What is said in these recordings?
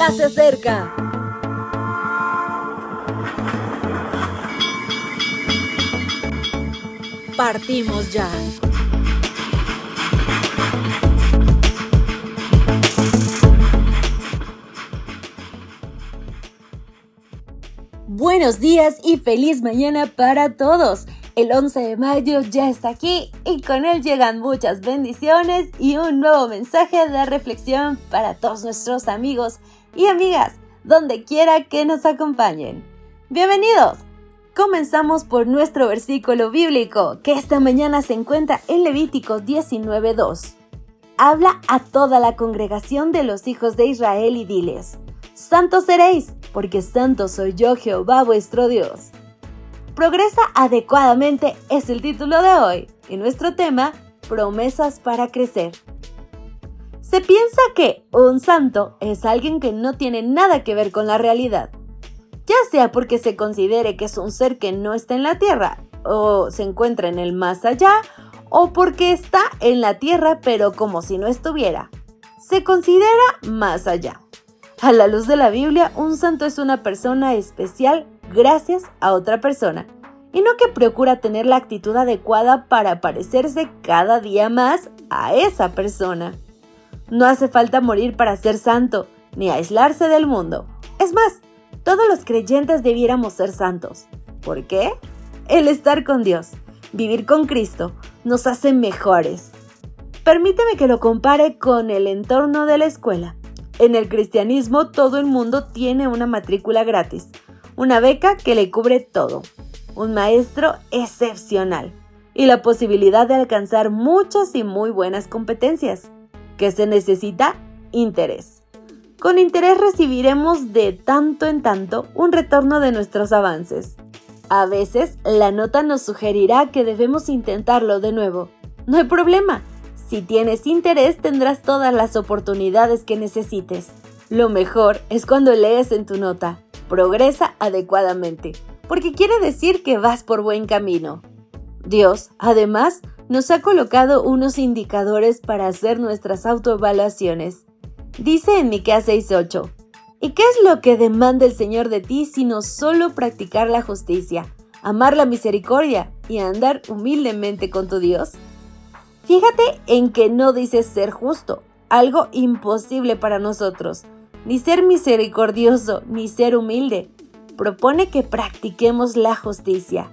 ya se acerca. Partimos ya. Buenos días y feliz mañana para todos. El 11 de mayo ya está aquí y con él llegan muchas bendiciones y un nuevo mensaje de reflexión para todos nuestros amigos y amigas, donde quiera que nos acompañen. Bienvenidos. Comenzamos por nuestro versículo bíblico, que esta mañana se encuentra en Levítico 19.2. Habla a toda la congregación de los hijos de Israel y diles, Santos seréis, porque santo soy yo Jehová vuestro Dios. Progresa adecuadamente es el título de hoy y nuestro tema, promesas para crecer. Se piensa que un santo es alguien que no tiene nada que ver con la realidad, ya sea porque se considere que es un ser que no está en la tierra o se encuentra en el más allá o porque está en la tierra pero como si no estuviera. Se considera más allá. A la luz de la Biblia, un santo es una persona especial gracias a otra persona, y no que procura tener la actitud adecuada para parecerse cada día más a esa persona. No hace falta morir para ser santo, ni aislarse del mundo. Es más, todos los creyentes debiéramos ser santos. ¿Por qué? El estar con Dios, vivir con Cristo, nos hace mejores. Permíteme que lo compare con el entorno de la escuela. En el cristianismo todo el mundo tiene una matrícula gratis, una beca que le cubre todo, un maestro excepcional y la posibilidad de alcanzar muchas y muy buenas competencias. ¿Qué se necesita? Interés. Con interés recibiremos de tanto en tanto un retorno de nuestros avances. A veces la nota nos sugerirá que debemos intentarlo de nuevo. No hay problema. Si tienes interés tendrás todas las oportunidades que necesites. Lo mejor es cuando lees en tu nota progresa adecuadamente, porque quiere decir que vas por buen camino. Dios, además, nos ha colocado unos indicadores para hacer nuestras autoevaluaciones. Dice en Miqueas 6:8, ¿Y qué es lo que demanda el Señor de ti sino solo practicar la justicia, amar la misericordia y andar humildemente con tu Dios? Fíjate en que no dice ser justo, algo imposible para nosotros, ni ser misericordioso, ni ser humilde. Propone que practiquemos la justicia.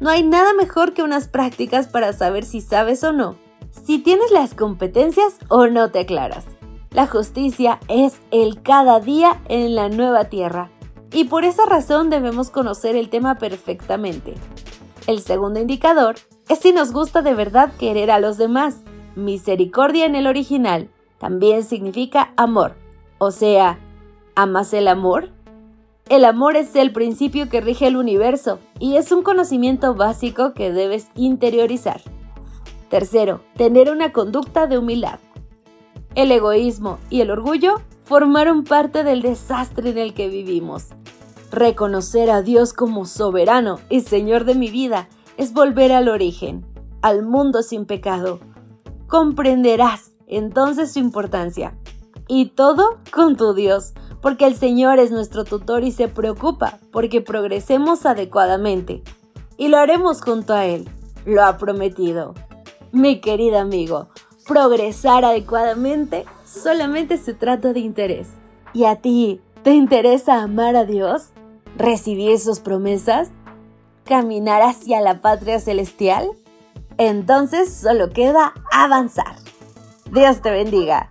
No hay nada mejor que unas prácticas para saber si sabes o no, si tienes las competencias o no te aclaras. La justicia es el cada día en la nueva tierra y por esa razón debemos conocer el tema perfectamente. El segundo indicador es si nos gusta de verdad querer a los demás. Misericordia en el original también significa amor o sea, ¿amas el amor? El amor es el principio que rige el universo y es un conocimiento básico que debes interiorizar. Tercero, tener una conducta de humildad. El egoísmo y el orgullo formaron parte del desastre en el que vivimos. Reconocer a Dios como soberano y Señor de mi vida es volver al origen, al mundo sin pecado. Comprenderás entonces su importancia y todo con tu Dios, porque el Señor es nuestro tutor y se preocupa porque progresemos adecuadamente. Y lo haremos junto a Él. Lo ha prometido. Mi querido amigo, progresar adecuadamente solamente se trata de interés. ¿Y a ti te interesa amar a Dios? ¿Recibir sus promesas? ¿Caminar hacia la patria celestial? Entonces solo queda avanzar. Dios te bendiga.